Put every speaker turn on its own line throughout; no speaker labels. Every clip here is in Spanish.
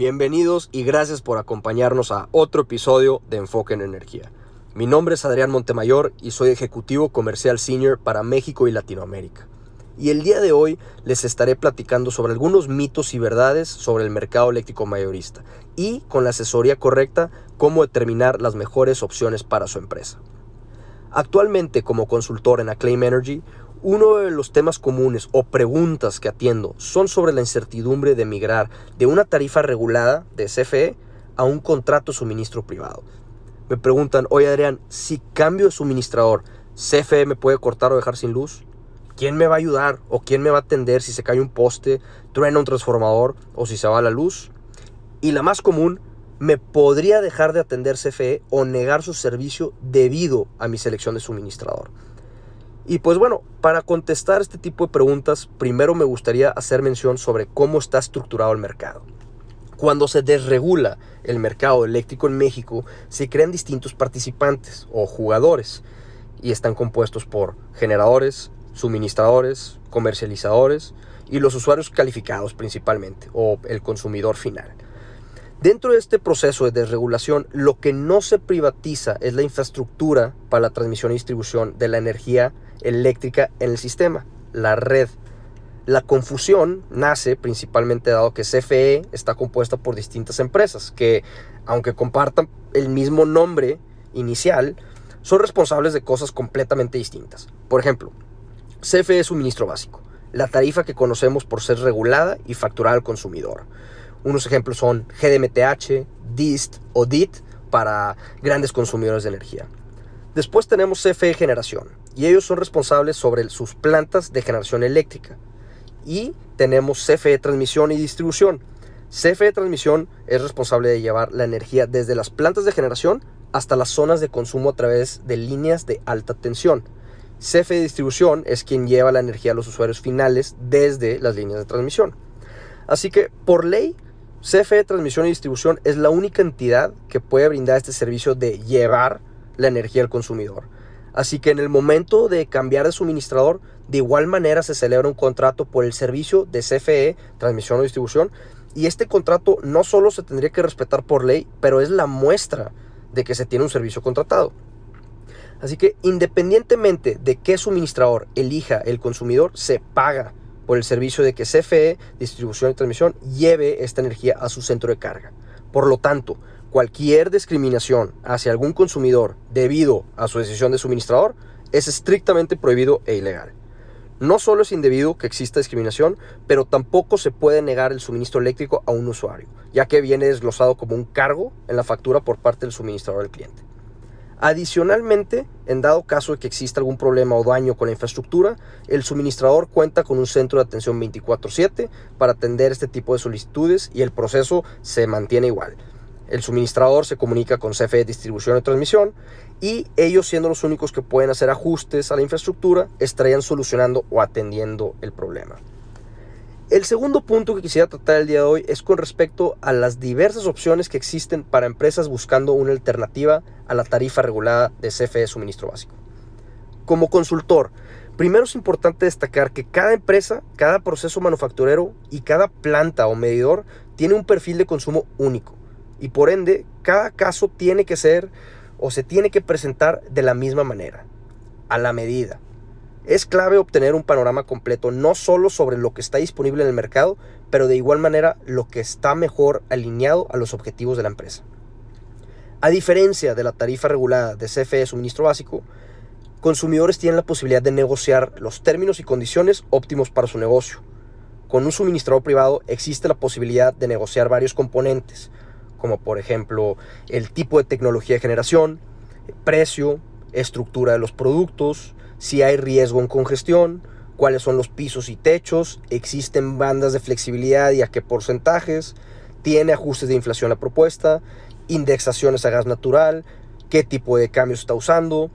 Bienvenidos y gracias por acompañarnos a otro episodio de Enfoque en Energía. Mi nombre es Adrián Montemayor y soy ejecutivo comercial senior para México y Latinoamérica. Y el día de hoy les estaré platicando sobre algunos mitos y verdades sobre el mercado eléctrico mayorista y con la asesoría correcta cómo determinar las mejores opciones para su empresa. Actualmente como consultor en Acclaim Energy, uno de los temas comunes o preguntas que atiendo son sobre la incertidumbre de migrar de una tarifa regulada de CFE a un contrato suministro privado. Me preguntan, oye Adrián, si cambio de suministrador, ¿CFE me puede cortar o dejar sin luz? ¿Quién me va a ayudar o quién me va a atender si se cae un poste, truena un transformador o si se va la luz? Y la más común, ¿me podría dejar de atender CFE o negar su servicio debido a mi selección de suministrador? Y pues bueno, para contestar este tipo de preguntas, primero me gustaría hacer mención sobre cómo está estructurado el mercado. Cuando se desregula el mercado eléctrico en México, se crean distintos participantes o jugadores y están compuestos por generadores, suministradores, comercializadores y los usuarios calificados principalmente o el consumidor final. Dentro de este proceso de desregulación, lo que no se privatiza es la infraestructura para la transmisión y distribución de la energía eléctrica en el sistema, la red. La confusión nace principalmente dado que CFE está compuesta por distintas empresas que, aunque compartan el mismo nombre inicial, son responsables de cosas completamente distintas. Por ejemplo, CFE es suministro básico, la tarifa que conocemos por ser regulada y facturada al consumidor. Unos ejemplos son GDMTH, DIST o DIT para grandes consumidores de energía. Después tenemos CFE Generación, y ellos son responsables sobre sus plantas de generación eléctrica. Y tenemos CFE Transmisión y Distribución. CFE Transmisión es responsable de llevar la energía desde las plantas de generación hasta las zonas de consumo a través de líneas de alta tensión. CFE Distribución es quien lleva la energía a los usuarios finales desde las líneas de transmisión. Así que, por ley, CFE Transmisión y Distribución es la única entidad que puede brindar este servicio de llevar la energía al consumidor. Así que en el momento de cambiar de suministrador, de igual manera se celebra un contrato por el servicio de CFE, transmisión o distribución, y este contrato no solo se tendría que respetar por ley, pero es la muestra de que se tiene un servicio contratado. Así que independientemente de qué suministrador elija el consumidor, se paga por el servicio de que CFE, distribución y transmisión, lleve esta energía a su centro de carga. Por lo tanto, Cualquier discriminación hacia algún consumidor debido a su decisión de suministrador es estrictamente prohibido e ilegal. No solo es indebido que exista discriminación, pero tampoco se puede negar el suministro eléctrico a un usuario, ya que viene desglosado como un cargo en la factura por parte del suministrador del cliente. Adicionalmente, en dado caso de que exista algún problema o daño con la infraestructura, el suministrador cuenta con un centro de atención 24/7 para atender este tipo de solicitudes y el proceso se mantiene igual. El suministrador se comunica con CFE Distribución y Transmisión y ellos siendo los únicos que pueden hacer ajustes a la infraestructura estarían solucionando o atendiendo el problema. El segundo punto que quisiera tratar el día de hoy es con respecto a las diversas opciones que existen para empresas buscando una alternativa a la tarifa regulada de CFE Suministro Básico. Como consultor, primero es importante destacar que cada empresa, cada proceso manufacturero y cada planta o medidor tiene un perfil de consumo único y por ende cada caso tiene que ser o se tiene que presentar de la misma manera, a la medida. Es clave obtener un panorama completo no solo sobre lo que está disponible en el mercado, pero de igual manera lo que está mejor alineado a los objetivos de la empresa. A diferencia de la tarifa regulada de CFE suministro básico, consumidores tienen la posibilidad de negociar los términos y condiciones óptimos para su negocio. Con un suministrador privado existe la posibilidad de negociar varios componentes, como por ejemplo el tipo de tecnología de generación, precio, estructura de los productos, si hay riesgo en congestión, cuáles son los pisos y techos, existen bandas de flexibilidad y a qué porcentajes, tiene ajustes de inflación la propuesta, indexaciones a gas natural, qué tipo de cambios está usando,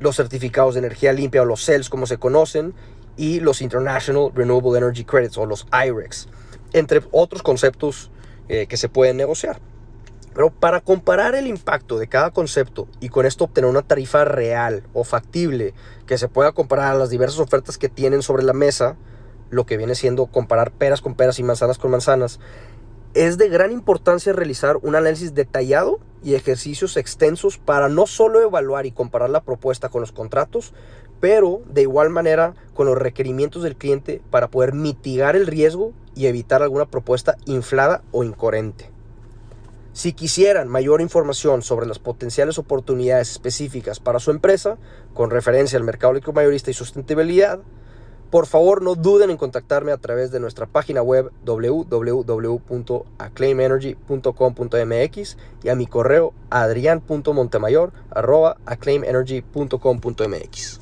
los certificados de energía limpia o los CELS como se conocen, y los International Renewable Energy Credits o los IREX, entre otros conceptos eh, que se pueden negociar. Pero para comparar el impacto de cada concepto y con esto obtener una tarifa real o factible que se pueda comparar a las diversas ofertas que tienen sobre la mesa, lo que viene siendo comparar peras con peras y manzanas con manzanas, es de gran importancia realizar un análisis detallado y ejercicios extensos para no solo evaluar y comparar la propuesta con los contratos, pero de igual manera con los requerimientos del cliente para poder mitigar el riesgo y evitar alguna propuesta inflada o incoherente. Si quisieran mayor información sobre las potenciales oportunidades específicas para su empresa, con referencia al mercado mayorista y sustentabilidad, por favor no duden en contactarme a través de nuestra página web www.acclaimenergy.com.mx y a mi correo adrian.montemayor.acclaimenergy.com.mx.